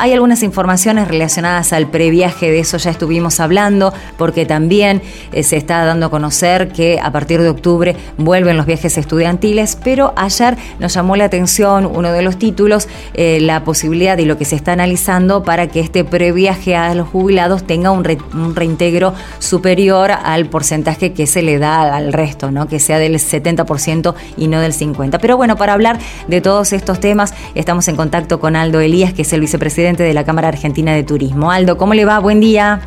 Hay algunas informaciones relacionadas al previaje, de eso ya estuvimos hablando, porque también eh, se está dando a conocer que a partir de octubre vuelven los viajes estudiantiles, pero ayer nos llamó la atención uno de los títulos, eh, la posibilidad y lo que se está analizando para que este previaje a los jubilados tenga un, un reintegro superior al porcentaje que se le da al resto, ¿no? que sea del 70% y no del 50%. Pero bueno, para hablar de todos estos temas, estamos en contacto con Aldo Elías, que es el vicepresidente de la Cámara Argentina de Turismo. Aldo, ¿cómo le va? Buen día.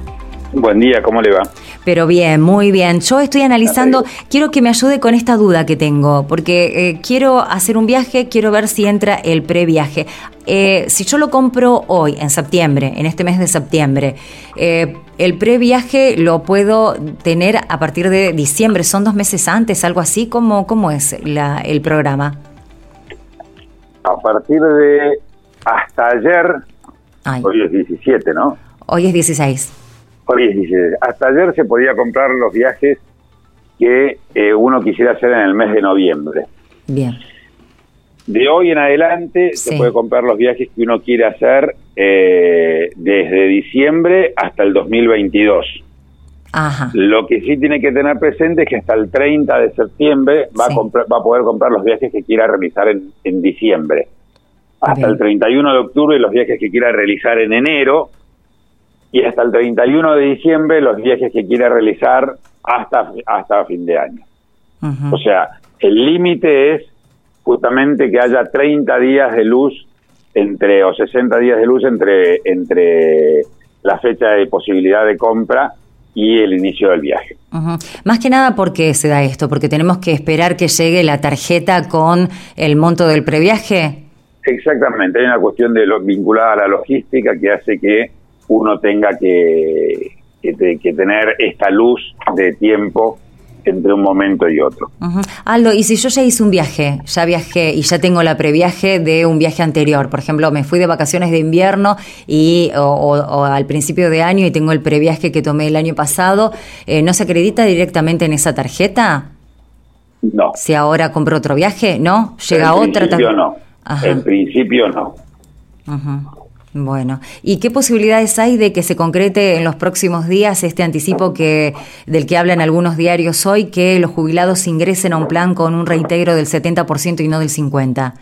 Buen día, ¿cómo le va? Pero bien, muy bien. Yo estoy analizando, quiero que me ayude con esta duda que tengo, porque eh, quiero hacer un viaje, quiero ver si entra el previaje. Eh, si yo lo compro hoy, en septiembre, en este mes de septiembre, eh, el previaje lo puedo tener a partir de diciembre, son dos meses antes, algo así, ¿cómo, cómo es la, el programa? A partir de hasta ayer, hoy es 17, ¿no? Hoy es 16. Hoy es 16. Hasta ayer se podía comprar los viajes que eh, uno quisiera hacer en el mes de noviembre. Bien. De hoy en adelante se puede comprar los viajes que uno quiere hacer eh, desde diciembre hasta el 2022. Ajá. Lo que sí tiene que tener presente es que hasta el 30 de septiembre va, a, va a poder comprar los viajes que quiera realizar en, en diciembre. Hasta el 31 de octubre los viajes que quiera realizar en enero y hasta el 31 de diciembre los viajes que quiera realizar hasta, hasta fin de año. O sea, el límite es justamente que haya 30 días de luz entre o 60 días de luz entre entre la fecha de posibilidad de compra y el inicio del viaje. Más que nada, ¿por qué se da esto? ¿Porque tenemos que esperar que llegue la tarjeta con el monto del previaje? Exactamente, hay una cuestión de lo, vinculada a la logística que hace que uno tenga que, que, tener esta luz de tiempo entre un momento y otro. Aldo, y si yo ya hice un viaje, ya viajé y ya tengo la previaje de un viaje anterior, por ejemplo, me fui de vacaciones de invierno y o, al principio de año y tengo el previaje que tomé el año pasado, eh, ¿no se acredita directamente en esa tarjeta? No. Si ahora compro otro viaje, ¿no? Llega en otra. Principio no. En principio no. Bueno, ¿y qué posibilidades hay de que se concrete en los próximos días este anticipo que del que hablan algunos diarios hoy, que los jubilados ingresen a un plan con un reintegro del 70% y no del 50%?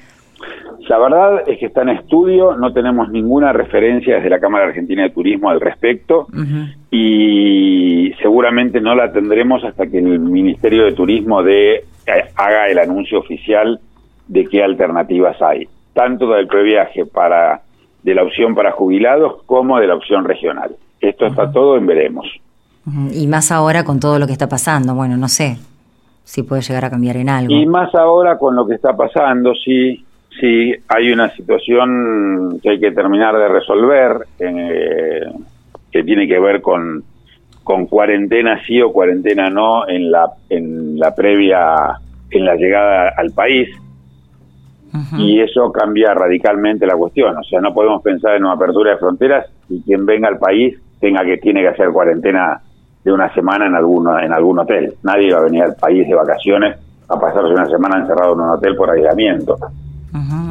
La verdad es que está en estudio, no tenemos ninguna referencia desde la Cámara Argentina de Turismo al respecto y seguramente no la tendremos hasta que el Ministerio de Turismo de, eh, haga el anuncio oficial de qué alternativas hay, tanto del previaje para de la opción para jubilados como de la opción regional. Esto está todo en veremos. Y más ahora con todo lo que está pasando, bueno, no sé si puede llegar a cambiar en algo. Y más ahora con lo que está pasando, sí, sí, hay una situación que hay que terminar de resolver, eh, que tiene que ver con, con cuarentena sí o cuarentena no en la, en la previa, en la llegada al país y eso cambia radicalmente la cuestión. O sea, no podemos pensar en una apertura de fronteras y quien venga al país tenga que tiene que hacer cuarentena de una semana en alguno en algún hotel. Nadie va a venir al país de vacaciones a pasarse una semana encerrado en un hotel por aislamiento.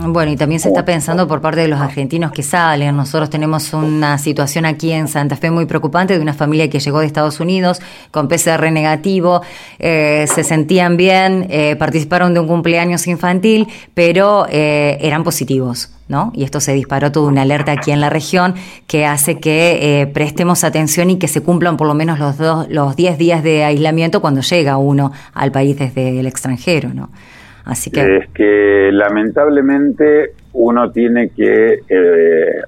Bueno, y también se está pensando por parte de los argentinos que salen. Nosotros tenemos una situación aquí en Santa Fe muy preocupante de una familia que llegó de Estados Unidos con PCR negativo, eh, se sentían bien, eh, participaron de un cumpleaños infantil, pero eh, eran positivos. ¿No? Y esto se disparó toda una alerta aquí en la región que hace que prestemos atención y que se cumplan por lo menos los, dos, los 10 días de aislamiento cuando llega uno al país desde el extranjero, ¿no? Así que... Es que lamentablemente uno tiene que... Eh,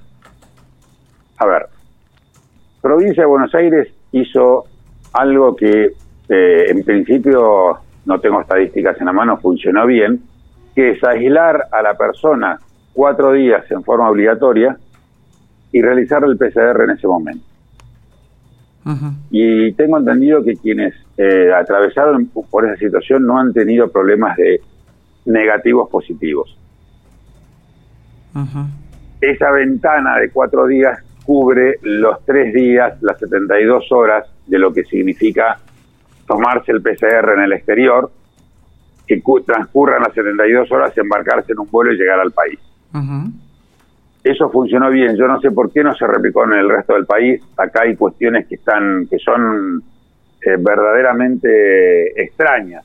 a ver, provincia de Buenos Aires hizo algo que eh, en principio, no tengo estadísticas en la mano, funcionó bien, que es aislar a la persona cuatro días en forma obligatoria y realizar el PCR en ese momento. Y tengo entendido que quienes eh, atravesaron por esa situación no han tenido problemas de negativos positivos. Esa ventana de cuatro días cubre los tres días, las 72 horas de lo que significa tomarse el PCR en el exterior, que transcurran las 72 horas, embarcarse en un vuelo y llegar al país. eso funcionó bien. Yo no sé por qué no se replicó en el resto del país. Acá hay cuestiones que están, que son eh, verdaderamente extrañas.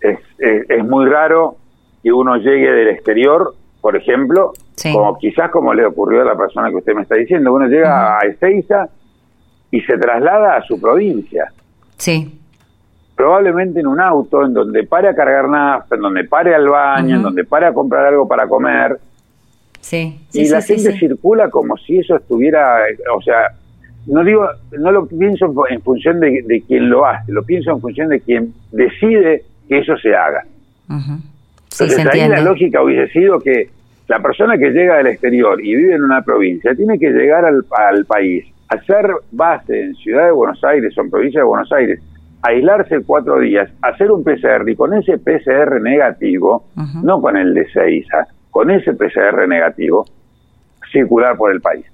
Es, es, muy raro que uno llegue del exterior, por ejemplo, como quizás como le ocurrió a la persona que usted me está diciendo, uno llega a Ezeiza y se traslada a su provincia. Sí. Probablemente en un auto, en donde pare a cargar nafta, en donde pare al baño, en donde pare a comprar algo para comer. Sí. y la gente circula como si eso estuviera, o sea, no digo, no lo pienso en función de, de quien lo hace, lo pienso en función de quien decide que eso se haga. Entonces ahí la lógica hubiese sido que la persona que llega del exterior y vive en una provincia tiene que llegar al, al país, hacer base en Ciudad de Buenos Aires o en provincia de Buenos Aires, aislarse cuatro días, hacer un PCR y con ese PCR negativo, no con el de Seiza, con ese PCR negativo, circular por el país.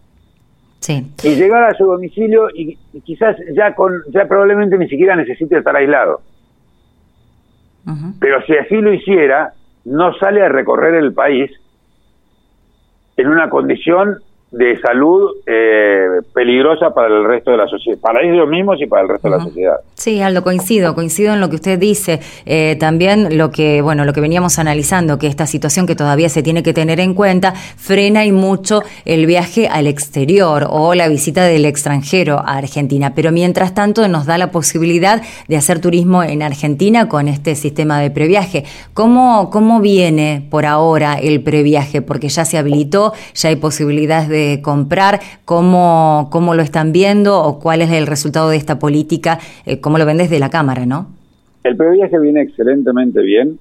Sí. Y llegar a su domicilio y, quizás ya con ya probablemente ni siquiera necesite estar aislado. Pero si así lo hiciera, no sale a recorrer el país en una condición de salud eh, peligrosa para el resto de la sociedad, para ellos mismos y para el resto de la sociedad. Sí, Aldo, coincido, coincido en lo que usted dice. Eh, también lo que, bueno, lo que veníamos analizando, que esta situación que todavía se tiene que tener en cuenta, frena y mucho el viaje al exterior o la visita del extranjero a Argentina. Pero mientras tanto nos da la posibilidad de hacer turismo en Argentina con este sistema de previaje. ¿Cómo, cómo viene por ahora el previaje? Porque ya se habilitó, ya hay posibilidades de comprar, cómo, cómo lo están viendo o cuál es el resultado de esta política, eh, cómo lo ven desde la Cámara, ¿no? El previaje viene excelentemente bien.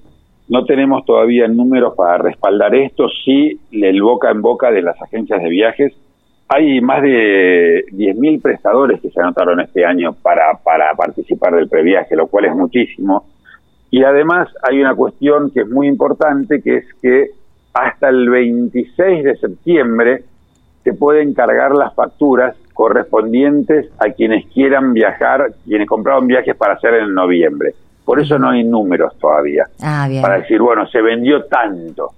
No tenemos todavía números para respaldar esto, sí el boca en boca de las agencias de viajes. Hay más de 10.000 prestadores que se anotaron este año para, para participar del previaje, lo cual es muchísimo. Y además hay una cuestión que es muy importante, que es que hasta el 26 de septiembre se pueden cargar las facturas correspondientes a quienes quieran viajar, quienes compraron viajes para hacer en noviembre. Por eso no hay números todavía. Ah, para decir, bueno, se vendió tanto.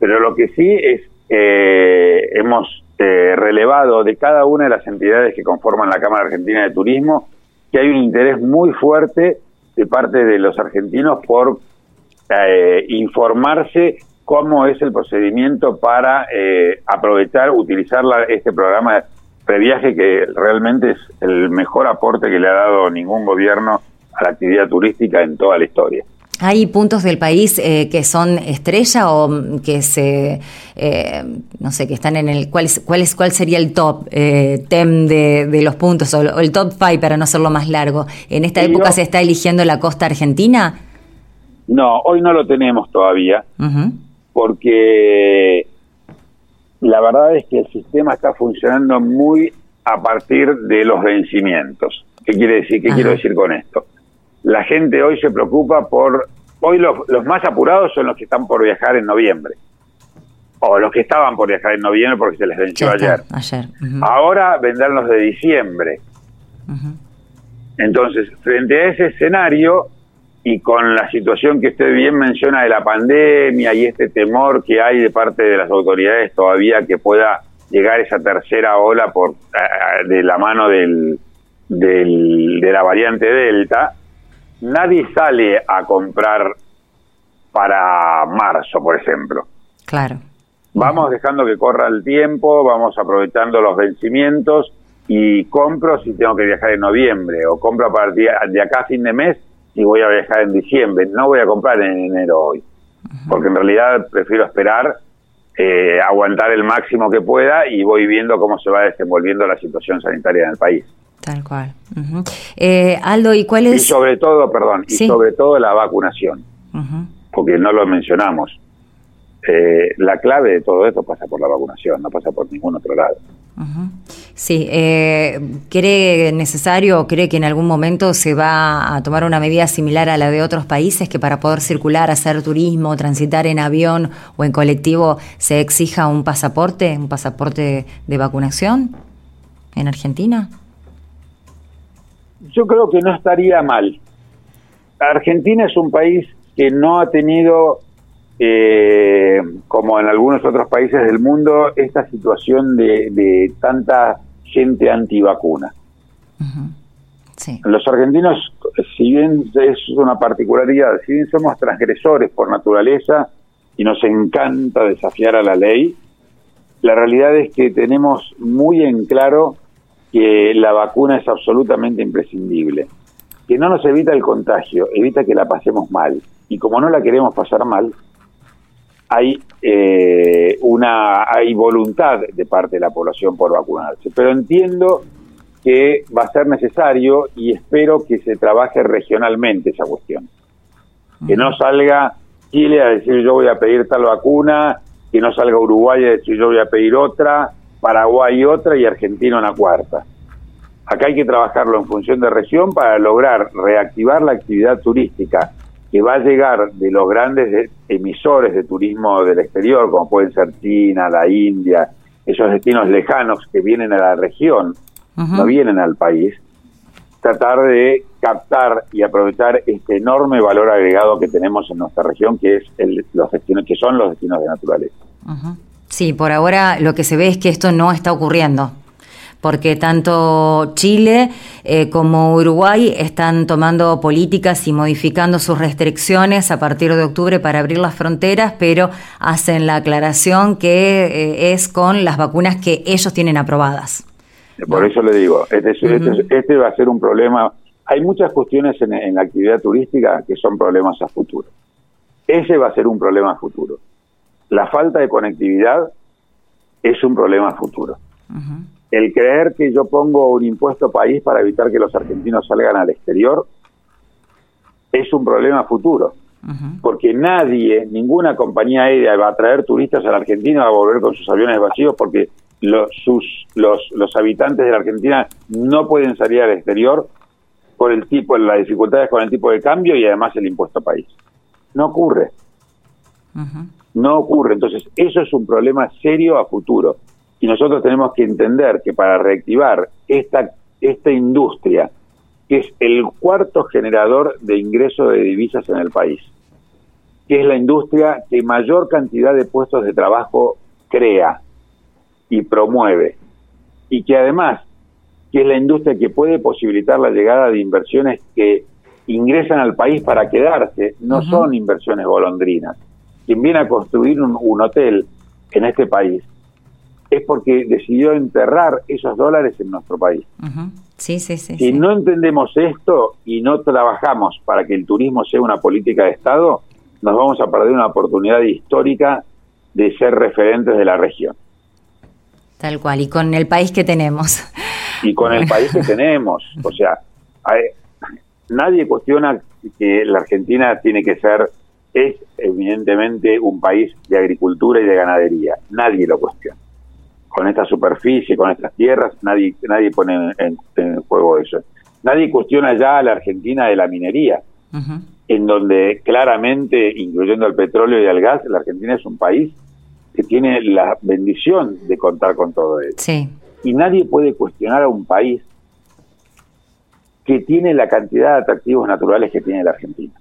Pero lo que sí es, eh, hemos eh, relevado de cada una de las entidades que conforman la Cámara Argentina de Turismo que hay un interés muy fuerte de parte de los argentinos por eh, informarse cómo es el procedimiento para eh, aprovechar, utilizar este programa de previaje que realmente es el mejor aporte que le ha dado ningún gobierno a la actividad turística en toda la historia. ¿Hay puntos del país eh, que son estrella o que se, eh, no sé, que están en el, cuál, cuál, es, cuál sería el top TEM de, los puntos o, el top five para no hacerlo más largo? ¿En esta época se está eligiendo la costa argentina? No, hoy no lo tenemos todavía porque la verdad es que el sistema está funcionando muy a partir de los vencimientos. ¿Qué quiere decir? ¿Qué quiero decir con esto? La gente hoy se preocupa por hoy los, más apurados son los que están por viajar en noviembre o los que estaban por viajar en noviembre porque se les venció ayer. Ahora vendrán los de diciembre. Entonces, frente a ese escenario, y con la situación que usted bien menciona de la pandemia y este temor que hay de parte de las autoridades todavía que pueda llegar esa tercera ola por de la mano del, del, de la variante Delta, nadie sale a comprar para marzo, por ejemplo. Claro. Vamos dejando que corra el tiempo, vamos aprovechando los vencimientos y compro si tengo que viajar en noviembre o compro a partir de acá a fin de mes y voy a viajar en diciembre, no voy a comprar en enero hoy, porque en realidad prefiero esperar, eh, aguantar el máximo que pueda y voy viendo cómo se va desenvolviendo la situación sanitaria en el país. Tal cual. Eh, Aldo, ¿y cuál es? Y sobre todo, perdón, y sobre todo la vacunación, porque no lo mencionamos. Eh, la clave de todo esto pasa por la vacunación, no pasa por ningún otro lado. Sí, eh, ¿cree necesario o cree que en algún momento se va a tomar una medida similar a la de otros países que para poder circular, hacer turismo, transitar en avión o en colectivo se exija un pasaporte, un pasaporte de vacunación en Argentina? Yo creo que no estaría mal. Argentina es un país que no ha tenido eh, como en algunos otros países del mundo, esta situación de, tanta gente antivacuna. Los argentinos, si bien es una particularidad, si bien somos transgresores por naturaleza y nos encanta desafiar a la ley, la realidad es que tenemos muy en claro que la vacuna es absolutamente imprescindible, que no nos evita el contagio, evita que la pasemos mal. Y como no la queremos pasar mal, hay eh, una hay voluntad de parte de la población por vacunarse. Pero entiendo que va a ser necesario y espero que se trabaje regionalmente esa cuestión. Que no salga Chile a decir yo voy a pedir tal vacuna, que no salga Uruguay a decir yo voy a pedir otra, Paraguay otra y Argentina una cuarta. Acá hay que trabajarlo en función de región para lograr reactivar la actividad turística que va a llegar de los grandes emisores de turismo del exterior, como pueden ser China, la India, esos destinos lejanos que vienen a la región, no vienen al país, tratar de captar y aprovechar este enorme valor agregado que tenemos en nuestra región, que es el, los destinos, que son los destinos de naturaleza. Sí, por ahora lo que se ve es que esto no está ocurriendo porque tanto Chile eh, como Uruguay están tomando políticas y modificando sus restricciones a partir de octubre para abrir las fronteras, pero hacen la aclaración que eh, es con las vacunas que ellos tienen aprobadas. Por eso le digo, este, este, este, va a ser un problema. Hay muchas cuestiones en, en la actividad turística que son problemas a futuro. Ese va a ser un problema a futuro. La falta de conectividad es un problema a futuro. El creer que yo pongo un impuesto país para evitar que los argentinos salgan al exterior es un problema futuro. Porque nadie, ninguna compañía aérea va a traer turistas a la Argentina a volver con sus aviones vacíos porque los, sus, los, los habitantes de la Argentina no pueden salir al exterior por el tipo, las dificultades con el tipo de cambio y además el impuesto país. No ocurre. No ocurre. Entonces, eso es un problema serio a futuro. Y nosotros tenemos que entender que para reactivar esta, esta industria, que es el cuarto generador de ingresos de divisas en el país, que es la industria que mayor cantidad de puestos de trabajo crea y promueve, y que además que es la industria que puede posibilitar la llegada de inversiones que ingresan al país para quedarse, no son inversiones golondrinas. Quien viene a construir un, un hotel en este país es porque decidió enterrar esos dólares en nuestro país. sí, sí, sí, si no entendemos esto y no trabajamos para que el turismo sea una política de Estado, nos vamos a perder una oportunidad histórica de ser referentes de la región. Tal cual, y con el país que tenemos. Y con el país que tenemos. O sea, nadie cuestiona que la Argentina tiene que ser, es evidentemente un país de agricultura y de ganadería. Nadie lo cuestiona con esta superficie, con estas tierras, nadie, nadie pone en, juego eso. Nadie cuestiona ya a la Argentina de la minería, en donde claramente, incluyendo el petróleo y el gas, la Argentina es un país que tiene la bendición de contar con todo eso. Y nadie puede cuestionar a un país que tiene la cantidad de atractivos naturales que tiene la Argentina.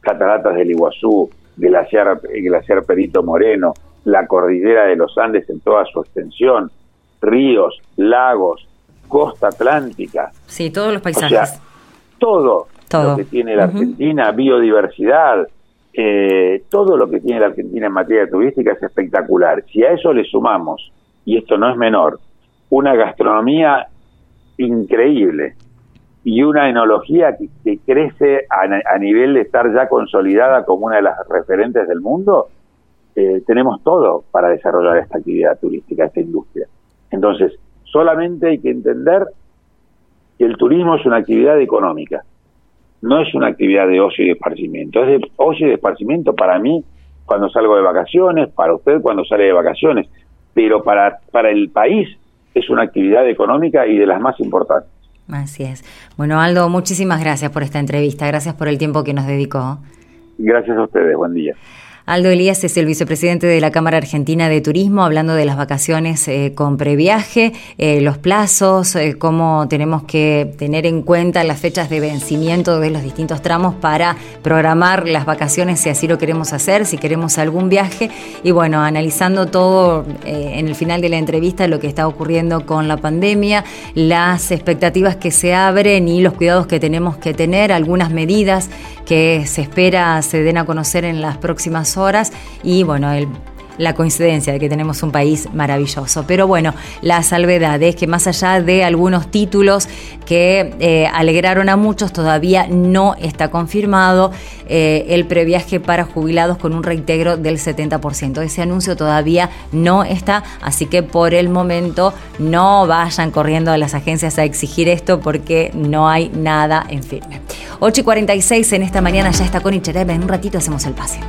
Cataratas del Iguazú, glaciar, glaciar Perito Moreno, la cordillera de los Andes en toda su extensión, ríos, lagos, costa atlántica. Sí, todos los paisajes. todo, lo que tiene la Argentina, biodiversidad, eh, todo lo que tiene la Argentina en materia turística es espectacular. Si a eso le sumamos, y esto no es menor, una gastronomía increíble y una enología que, crece a, a, nivel de estar ya consolidada como una de las referentes del mundo, eh, tenemos todo para desarrollar esta actividad turística, esta industria. Entonces, solamente hay que entender que el turismo es una actividad económica, no es una actividad de ocio y de esparcimiento. Es de ocio y de esparcimiento para mí cuando salgo de vacaciones, para usted cuando sale de vacaciones, pero para, para el país es una actividad económica y de las más importantes. Así es. Bueno, Aldo, muchísimas gracias por esta entrevista, gracias por el tiempo que nos dedicó. Gracias a ustedes, buen día. Aldo Elías es el vicepresidente de la Cámara Argentina de Turismo, hablando de las vacaciones eh, con previaje, eh, los plazos, eh, cómo tenemos que tener en cuenta las fechas de vencimiento de los distintos tramos para programar las vacaciones si así lo queremos hacer, si queremos algún viaje. Y bueno, analizando todo en el final de la entrevista, lo que está ocurriendo con la pandemia, las expectativas que se abren y los cuidados que tenemos que tener, algunas medidas que se espera se den a conocer en las próximas horas y bueno, la coincidencia de que tenemos un país maravilloso. Pero bueno, la salvedad es que más allá de algunos títulos que eh, alegraron a muchos, todavía no está confirmado eh, el previaje para jubilados con un reintegro del 70%. Ese anuncio todavía no está, así que por el momento no vayan corriendo a las agencias a exigir esto porque no hay nada en firme. 8 y 46 en esta mañana ya está con Cherebe. En un ratito hacemos el pase.